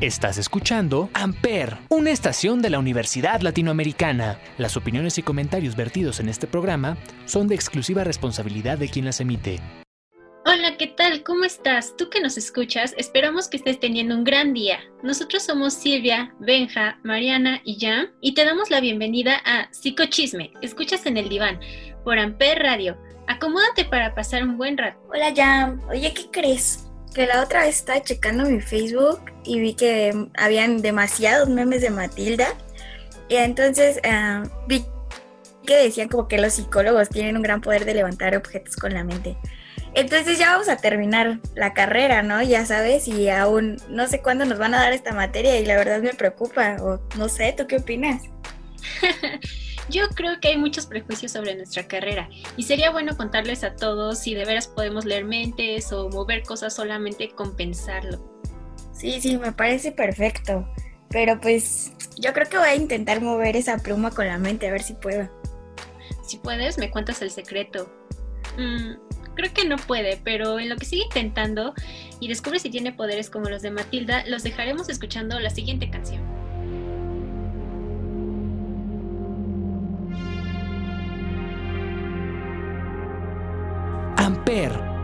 Estás escuchando Amper, una estación de la Universidad Latinoamericana. Las opiniones y comentarios vertidos en este programa son de exclusiva responsabilidad de quien las emite. Hola, ¿qué tal? ¿Cómo estás? Tú que nos escuchas, esperamos que estés teniendo un gran día. Nosotros somos Silvia, Benja, Mariana y Jan y te damos la bienvenida a Psicochisme. Escuchas en el diván por Amper Radio. Acomódate para pasar un buen rato. Hola Jan, oye, ¿qué crees? Que la otra vez estaba checando mi Facebook y vi que habían demasiados memes de Matilda. Y entonces ah, vi que decían como que los psicólogos tienen un gran poder de levantar objetos con la mente. Entonces ya vamos a terminar la carrera, ¿no? Ya sabes, y aún no sé cuándo nos van a dar esta materia y la verdad me preocupa. O no sé, ¿tú qué opinas? Yo creo que hay muchos prejuicios sobre nuestra carrera y sería bueno contarles a todos si de veras podemos leer mentes o mover cosas solamente con pensarlo. Sí, sí, me parece perfecto. Pero pues yo creo que voy a intentar mover esa pluma con la mente, a ver si puedo. Si puedes, me cuentas el secreto. Mm, creo que no puede, pero en lo que sigue intentando y descubre si tiene poderes como los de Matilda, los dejaremos escuchando la siguiente canción. Amper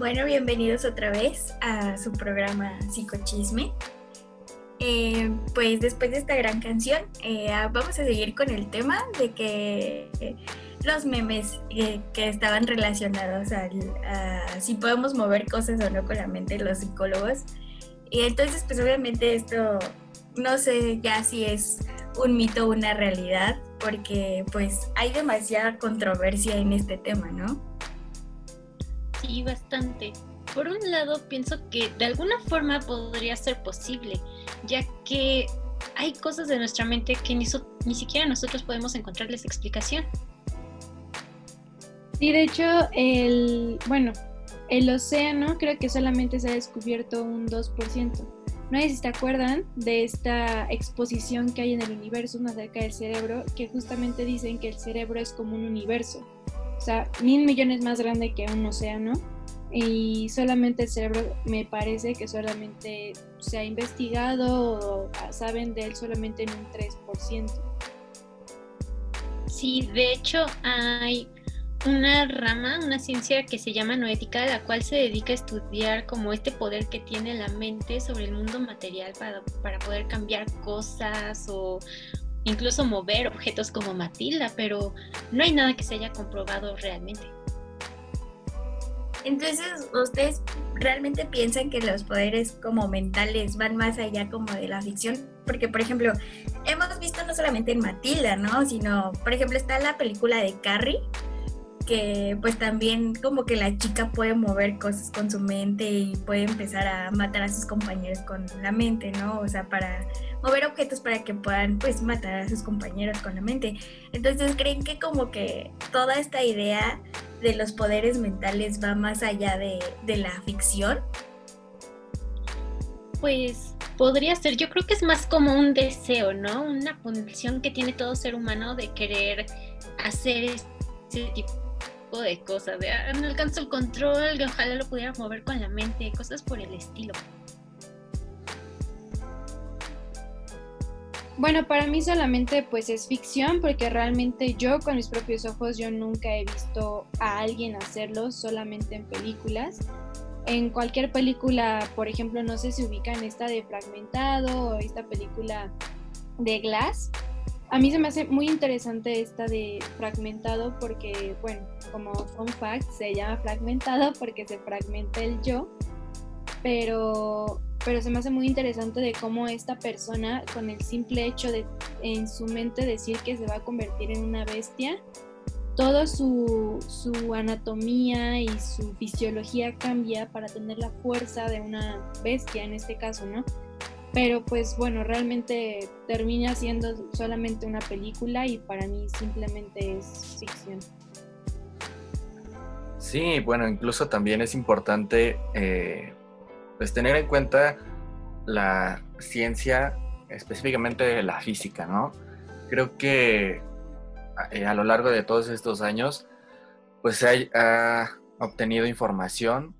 Bueno, bienvenidos otra vez a su programa Psicochisme. Eh, pues después de esta gran canción, eh, ah, vamos a seguir con el tema de que los memes eh, que estaban relacionados a, si podemos mover cosas o no con la mente los psicólogos. Y entonces, pues obviamente esto, no sé ya si es un mito o una realidad, porque pues hay demasiada controversia en este tema, ¿no? Sí, bastante. Por un lado, pienso que de alguna forma podría ser posible, ya que hay cosas de nuestra mente que ni, ni siquiera nosotros podemos encontrarles explicación. Sí, de hecho, el, bueno, el océano creo que solamente se ha descubierto un 2%. No sé si te acuerdan de esta exposición que hay en el universo acerca del cerebro, que justamente dicen que el cerebro es como un universo, o sea, mil millones más grande que un océano, y solamente el cerebro me parece que solamente se ha investigado o saben de él solamente en un 3%. Sí, de hecho hay una rama, una ciencia que se llama noética, la cual se dedica a estudiar como este poder que tiene la mente sobre el mundo material para, para poder cambiar cosas o incluso mover objetos como Matilda, pero no hay nada que se haya comprobado realmente. Entonces, ¿ustedes realmente piensan que los poderes como mentales van más allá como de la ficción? Porque, por ejemplo, hemos visto no solamente en Matilda, ¿no? Sino, por ejemplo, está la película de Carrie, que pues también como que la chica puede mover cosas con su mente y puede empezar a matar a sus compañeros con la mente, ¿no? O sea, para mover objetos para que puedan pues matar a sus compañeros con la mente. Entonces, ¿creen que como que toda esta idea de los poderes mentales va más allá de, de la ficción? Pues podría ser, yo creo que es más como un deseo, ¿no? Una condición que tiene todo ser humano de querer hacer ese tipo de cosas, de ah, no alcanzo el control, ojalá lo pudiera mover con la mente, cosas por el estilo. Bueno, para mí solamente pues es ficción porque realmente yo con mis propios ojos yo nunca he visto a alguien hacerlo solamente en películas. En cualquier película, por ejemplo, no sé si ubican esta de Fragmentado o esta película de Glass, a mí se me hace muy interesante esta de fragmentado porque, bueno, como fun fact, se llama fragmentado porque se fragmenta el yo, pero, pero se me hace muy interesante de cómo esta persona, con el simple hecho de en su mente decir que se va a convertir en una bestia, toda su, su anatomía y su fisiología cambia para tener la fuerza de una bestia en este caso, ¿no? Pero pues bueno, realmente termina siendo solamente una película y para mí simplemente es ficción. Sí, bueno, incluso también es importante eh, pues tener en cuenta la ciencia, específicamente la física, ¿no? Creo que eh, a lo largo de todos estos años, pues se ha obtenido información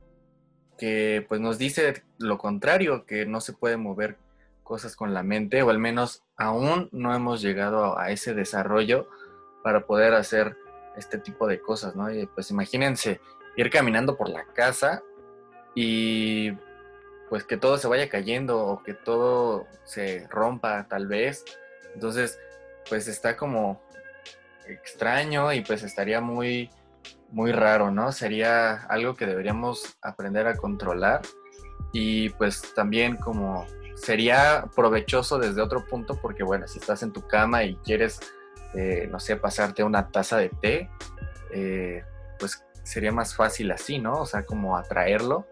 que pues nos dice lo contrario, que no se puede mover cosas con la mente, o al menos aún no hemos llegado a, ese desarrollo para poder hacer este tipo de cosas, ¿no? Y pues imagínense ir caminando por la casa y pues que todo se vaya cayendo o que todo se rompa tal vez. Entonces, pues está como extraño y pues estaría muy muy raro, ¿no? Sería algo que deberíamos aprender a controlar y pues también como sería provechoso desde otro punto porque bueno, si estás en tu cama y quieres, eh, no sé, pasarte una taza de té, eh, pues sería más fácil así, ¿no? O sea, como atraerlo.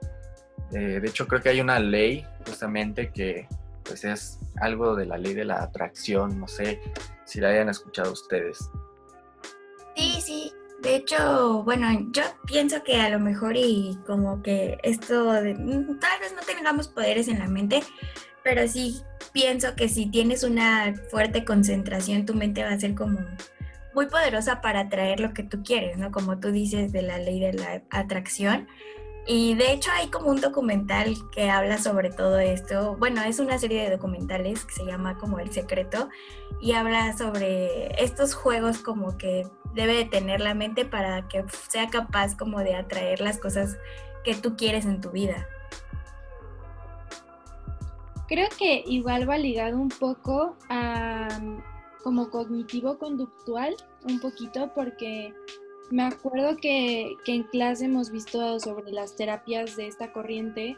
Eh, de hecho, creo que hay una ley justamente que pues es algo de la ley de la atracción, no sé si la hayan escuchado ustedes. Sí, sí, de hecho, bueno, yo pienso que a lo mejor y como que esto de, mm, tal vez no tengamos poderes en la mente, pero sí pienso que si tienes una fuerte concentración, tu mente va a ser como muy poderosa para atraer lo que tú quieres, ¿no? Como tú dices de la ley de la atracción. Y de hecho hay como un documental que habla sobre todo esto. Bueno, es una serie de documentales que se llama como El Secreto y habla sobre estos juegos como que debe de tener la mente para que sea capaz como de atraer las cosas que tú quieres en tu vida. Creo que igual va ligado un poco a como cognitivo conductual, un poquito, porque me acuerdo que, en clase hemos visto sobre las terapias de esta corriente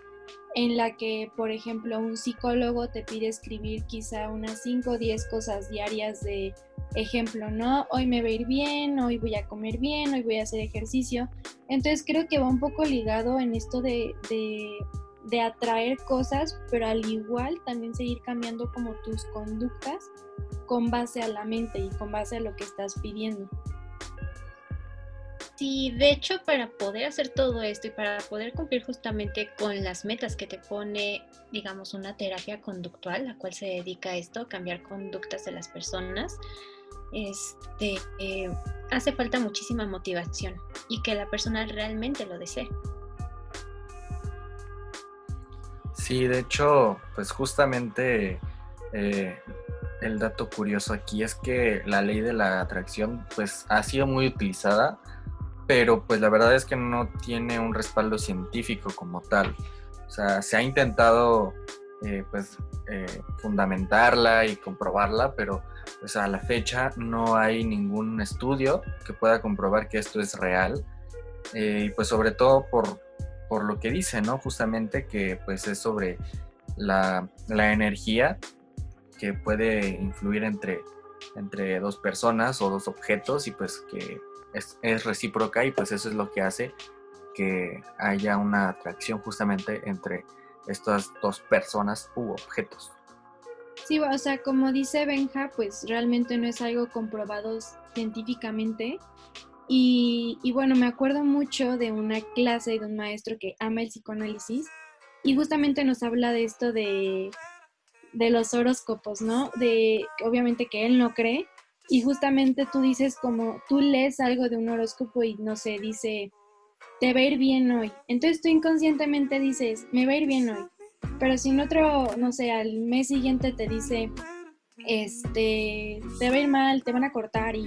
en la que, por ejemplo, un psicólogo te pide escribir quizá unas 5 o 10 cosas diarias de ejemplo, ¿no? Hoy me va a ir bien, hoy voy a comer bien, hoy voy a hacer ejercicio. Entonces creo que va un poco ligado en esto de, de, atraer cosas, pero al igual también seguir cambiando como tus conductas con base a la mente y con base a lo que estás pidiendo. Sí, de hecho, para poder hacer todo esto y para poder cumplir justamente con las metas que te pone, digamos, una terapia conductual, la cual se dedica a esto, cambiar conductas de las personas, este, eh, hace falta muchísima motivación y que la persona realmente lo desee. Sí, de hecho, pues justamente eh, el dato curioso aquí es que la ley de la atracción pues ha sido muy utilizada, pero pues la verdad es que no tiene un respaldo científico como tal. O sea, se ha intentado eh, pues fundamentarla y comprobarla, pero pues a la fecha no hay ningún estudio que pueda comprobar que esto es real. Eh, y pues sobre todo por, por, lo que dice, ¿no? Justamente que pues es sobre la, la energía que puede influir entre, entre dos personas o dos objetos y pues que es, es recíproca y pues eso es lo que hace que haya una atracción justamente entre estas dos personas u objetos. Sí, o sea, como dice Benja, pues realmente no es algo comprobado científicamente. Y, bueno, me acuerdo mucho de una clase de un maestro que ama el psicoanálisis y justamente nos habla de esto de, de los horóscopos, ¿no? De obviamente que él no cree y justamente tú dices como tú lees algo de un horóscopo y no sé, dice, te va a ir bien hoy. Entonces tú inconscientemente dices, me va a ir bien hoy. Pero si en otro, no sé, al mes siguiente te dice, este, te va a ir mal, te van a cortar y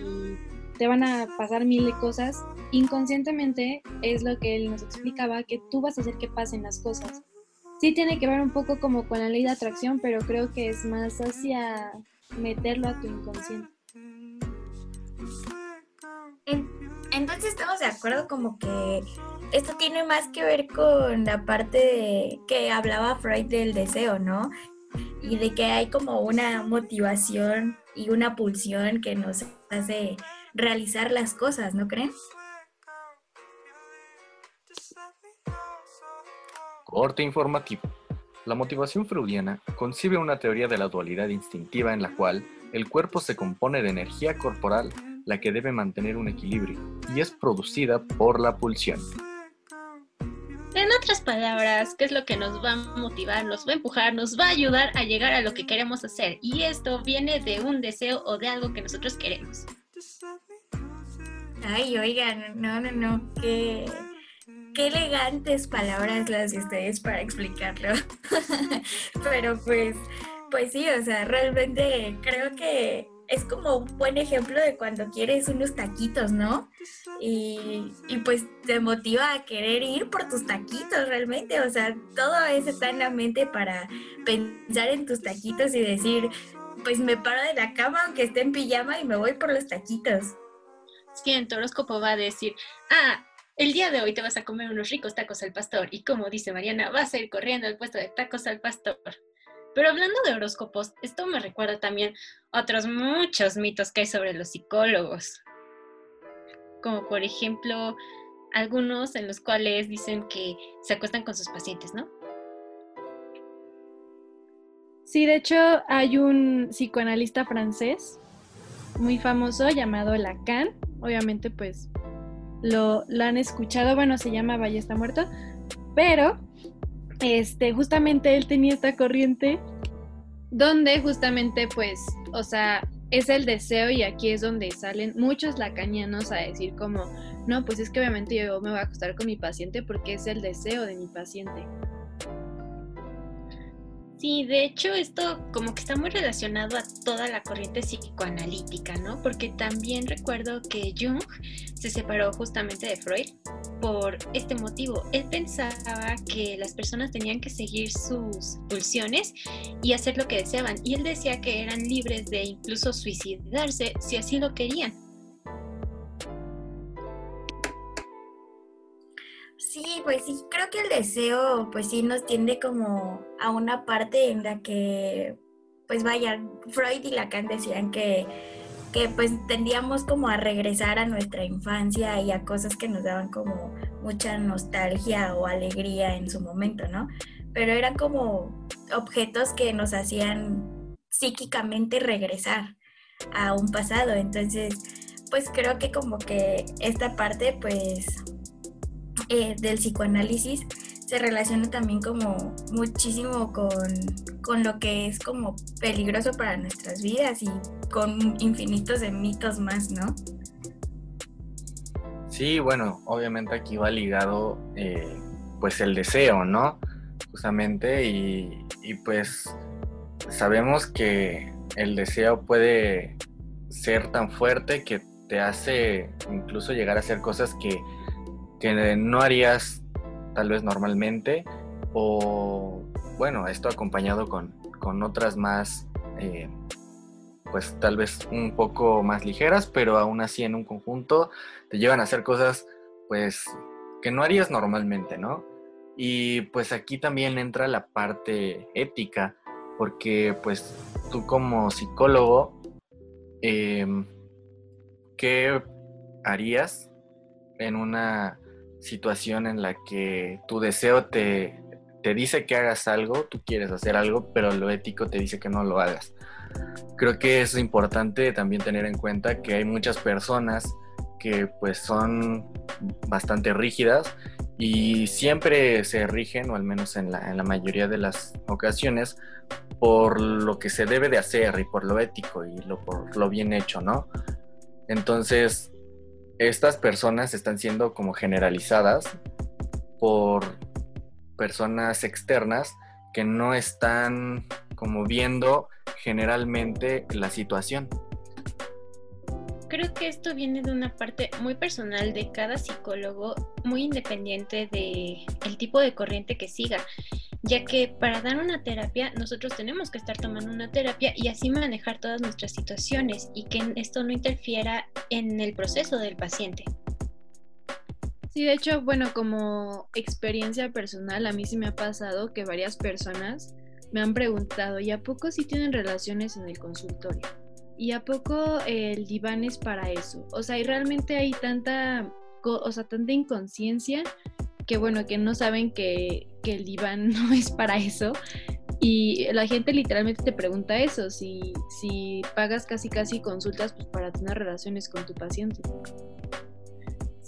te van a pasar mil cosas, inconscientemente es lo que él nos explicaba, que tú vas a hacer que pasen las cosas. Sí tiene que ver un poco como con la ley de atracción, pero creo que es más hacia meterlo a tu inconsciente. Entonces estamos de acuerdo como que esto tiene más que ver con la parte que hablaba Freud del deseo, ¿no? Y de que hay como una motivación y una pulsión que nos hace realizar las cosas, ¿no creen? Corte informativo. La motivación freudiana concibe una teoría de la dualidad instintiva en la cual el cuerpo se compone de energía corporal, la que debe mantener un equilibrio, y es producida por la pulsión. En otras palabras, ¿qué es lo que nos va a motivar, nos va a empujar, nos va a ayudar a llegar a lo que queremos hacer? Y esto viene de un deseo o de algo que nosotros queremos. Ay, oigan, no, no, no, qué, qué elegantes palabras las de ustedes para explicarlo. Pero pues, pues sí, o sea, realmente creo que es como un buen ejemplo de cuando quieres unos taquitos, ¿no? Y, pues te motiva a querer ir por tus taquitos realmente, o sea, todo eso está en la mente para pensar en tus taquitos y decir, pues me paro de la cama aunque esté en pijama y me voy por los taquitos. Sí, en tu horóscopo va a decir, ah, el día de hoy te vas a comer unos ricos tacos al pastor y como dice Mariana, vas a ir corriendo al puesto de tacos al pastor. Pero hablando de horóscopos, esto me recuerda también otros muchos mitos que hay sobre los psicólogos. Como por ejemplo, algunos en los cuales dicen que se acuestan con sus pacientes, ¿no? Sí, de hecho hay un psicoanalista francés muy famoso llamado Lacan. Obviamente pues lo, lo han escuchado, bueno, se llama Valle está muerto, pero este, justamente él tenía esta corriente donde justamente pues, o sea, es el deseo y aquí es donde salen muchos lacanianos a decir como, no, pues es que obviamente yo me voy a acostar con mi paciente porque es el deseo de mi paciente. Sí, de hecho esto como que está muy relacionado a toda la corriente psicoanalítica, ¿no? Porque también recuerdo que Jung se separó justamente de Freud por este motivo. Él pensaba que las personas tenían que seguir sus pulsiones y hacer lo que deseaban. Y él decía que eran libres de incluso suicidarse si así lo querían. Sí, pues sí, creo que el deseo, pues sí, nos tiende como a una parte en la que, pues vaya, Freud y Lacan decían que, que pues tendíamos como a regresar a nuestra infancia y a cosas que nos daban como mucha nostalgia o alegría en su momento, ¿no? Pero eran como objetos que nos hacían psíquicamente regresar a un pasado. Entonces, pues creo que como que esta parte pues eh, del psicoanálisis se relaciona también como muchísimo con, lo que es como peligroso para nuestras vidas y con infinitos de mitos más, ¿no? Sí, bueno, obviamente aquí va ligado eh, pues el deseo, ¿no? Justamente y, pues sabemos que el deseo puede ser tan fuerte que te hace incluso llegar a hacer cosas que, que no harías tal vez normalmente, o bueno, esto acompañado con, otras más, eh, pues tal vez un poco más ligeras, pero aún así en un conjunto te llevan a hacer cosas pues que no harías normalmente, ¿no? Y pues aquí también entra la parte ética, porque pues tú como psicólogo, em, ¿qué harías en una situación en la que tu deseo te, te dice que hagas algo, tú quieres hacer algo, pero lo ético te dice que no lo hagas. Creo que es importante también tener en cuenta que hay muchas personas que pues son bastante rígidas y siempre se rigen, o al menos en la, en la mayoría de las ocasiones, por lo que se debe de hacer y por lo ético y lo, por lo bien hecho, ¿no? Entonces, estas personas están siendo como generalizadas por personas externas que no están como viendo generalmente la situación. Creo que esto viene de una parte muy personal de cada psicólogo, muy independiente de el tipo de corriente que siga ya que para dar una terapia nosotros tenemos que estar tomando una terapia y así manejar todas nuestras situaciones y que esto no interfiera en el proceso del paciente. Sí, de hecho, bueno, como experiencia personal, a mí sí me ha pasado que varias personas me han preguntado, ¿y a poco sí tienen relaciones en el consultorio? ¿Y a poco el diván es para eso? O sea, y realmente hay tanta, o sea, tanta inconsciencia que bueno, que no saben que, el diván no es para eso. Y la gente literalmente te pregunta eso, si, si pagas casi casi consultas pues, para tener relaciones con tu paciente.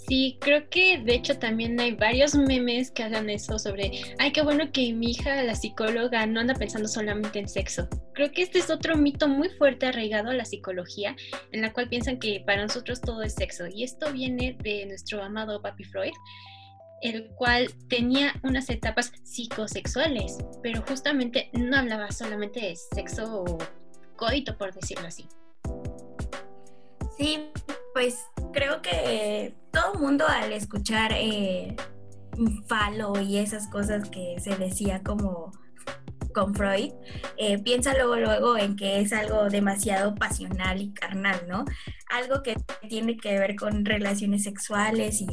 Sí, creo que de hecho también hay varios memes que hagan eso sobre, ay, qué bueno que mi hija, la psicóloga, no anda pensando solamente en sexo. Creo que este es otro mito muy fuerte arraigado a la psicología, en la cual piensan que para nosotros todo es sexo. Y esto viene de nuestro amado Papi Freud, el cual tenía unas etapas psicosexuales, pero justamente no hablaba solamente de sexo o coito, por decirlo así. Sí, pues creo que todo mundo al escuchar eh, falo y esas cosas que se decía como con Freud, eh, piensa luego, luego en que es algo demasiado pasional y carnal, ¿no? Algo que tiene que ver con relaciones sexuales y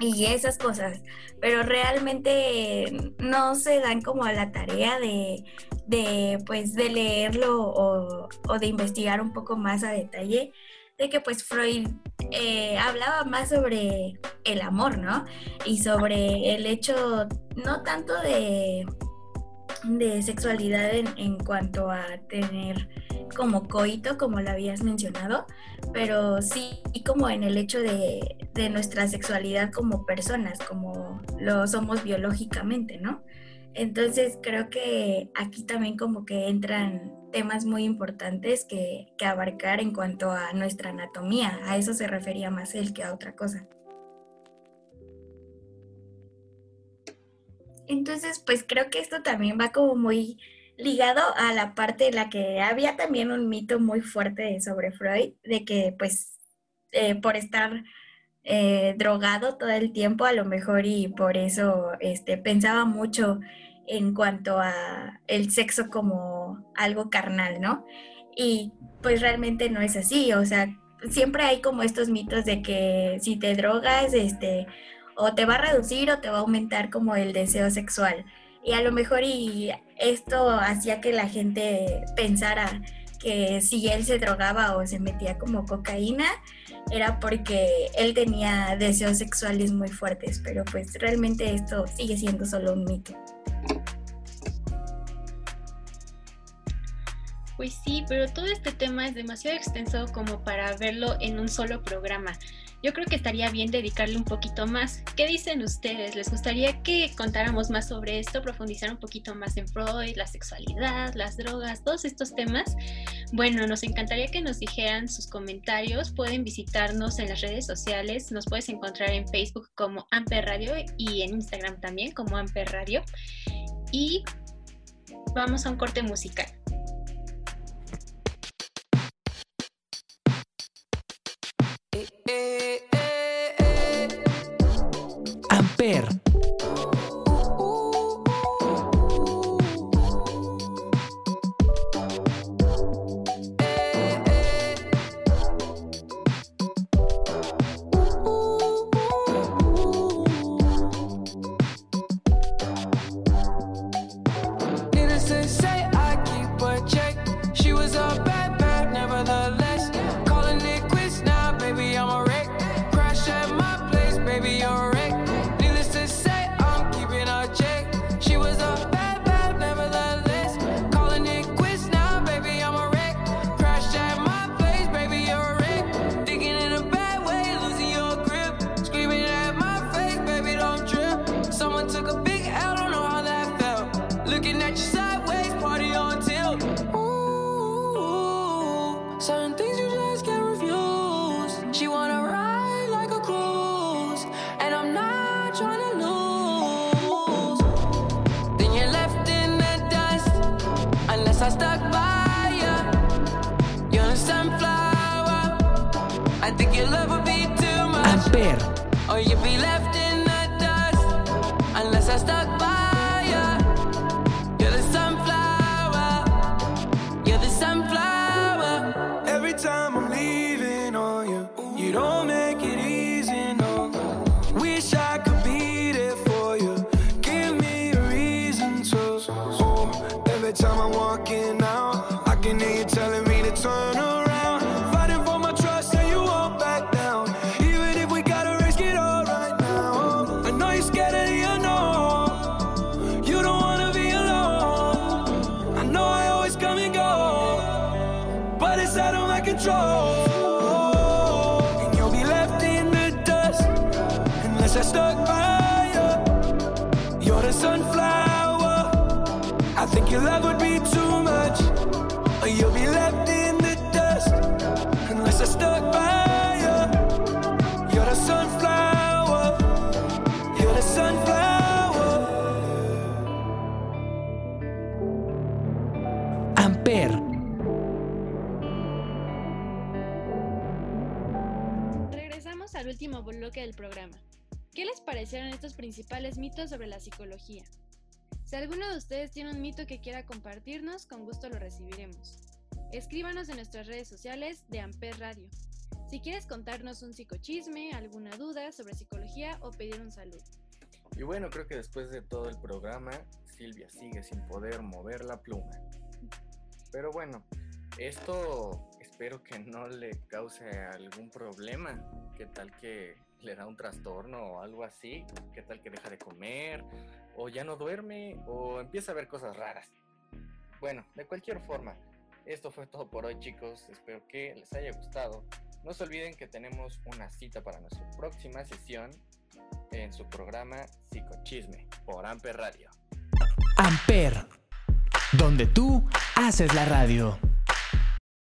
y esas cosas, pero realmente no se dan como a la tarea de, de pues de leerlo o, de investigar un poco más a detalle de que pues Freud eh, hablaba más sobre el amor, ¿no? Y sobre el hecho no tanto de, de sexualidad en, cuanto a tener como coito, como lo habías mencionado, pero sí como en el hecho de, nuestra sexualidad como personas, como lo somos biológicamente, ¿no? Entonces creo que aquí también como que entran temas muy importantes que, que, abarcar en cuanto a nuestra anatomía. A eso se refería más él que a otra cosa. Entonces, pues creo que esto también va como muy ligado a la parte en la que había también un mito muy fuerte sobre Freud, de que pues eh, por estar eh, drogado todo el tiempo a lo mejor y por eso este, pensaba mucho en cuanto a el sexo como algo carnal, ¿no? Y pues realmente no es así, o sea, siempre hay como estos mitos de que si te drogas, este, o te va a reducir o te va a aumentar como el deseo sexual y a lo mejor y esto hacía que la gente pensara que si él se drogaba o se metía como cocaína, era porque él tenía deseos sexuales muy fuertes, pero pues realmente esto sigue siendo solo un mito. Pues sí, pero todo este tema es demasiado extenso como para verlo en un solo programa. Yo creo que estaría bien dedicarle un poquito más. ¿Qué dicen ustedes? ¿Les gustaría que contáramos más sobre esto, profundizar un poquito más en Freud, la sexualidad, las drogas, todos estos temas? Bueno, nos encantaría que nos dijeran sus comentarios. Pueden visitarnos en las redes sociales. Nos puedes encontrar en Facebook como Amper Radio y en Instagram también como Amper Radio. Y vamos a un corte musical. Amper Per. Or you'll be left out of my control. And you'll be left in the dust unless I stuck by you. You're the sunflower. I think your love would be too. Principales mitos sobre la psicología. Si alguno de ustedes tiene un mito que quiera compartirnos, con gusto lo recibiremos. Escríbanos en nuestras redes sociales de Amper Radio. Si quieres contarnos un psicochisme, alguna duda sobre psicología o pedir un saludo. Y bueno, creo que después de todo el programa, Silvia sigue sin poder mover la pluma. Pero bueno, esto espero que no le cause algún problema. ¿Qué tal que le da un trastorno o algo así? ¿Qué tal que deja de comer? ¿O ya no duerme? ¿O empieza a ver cosas raras? Bueno, de cualquier forma, esto fue todo por hoy chicos. Espero que les haya gustado. No se olviden que tenemos una cita para nuestra próxima sesión en su programa Psicochisme por Amper Radio. Amper, donde tú haces la radio.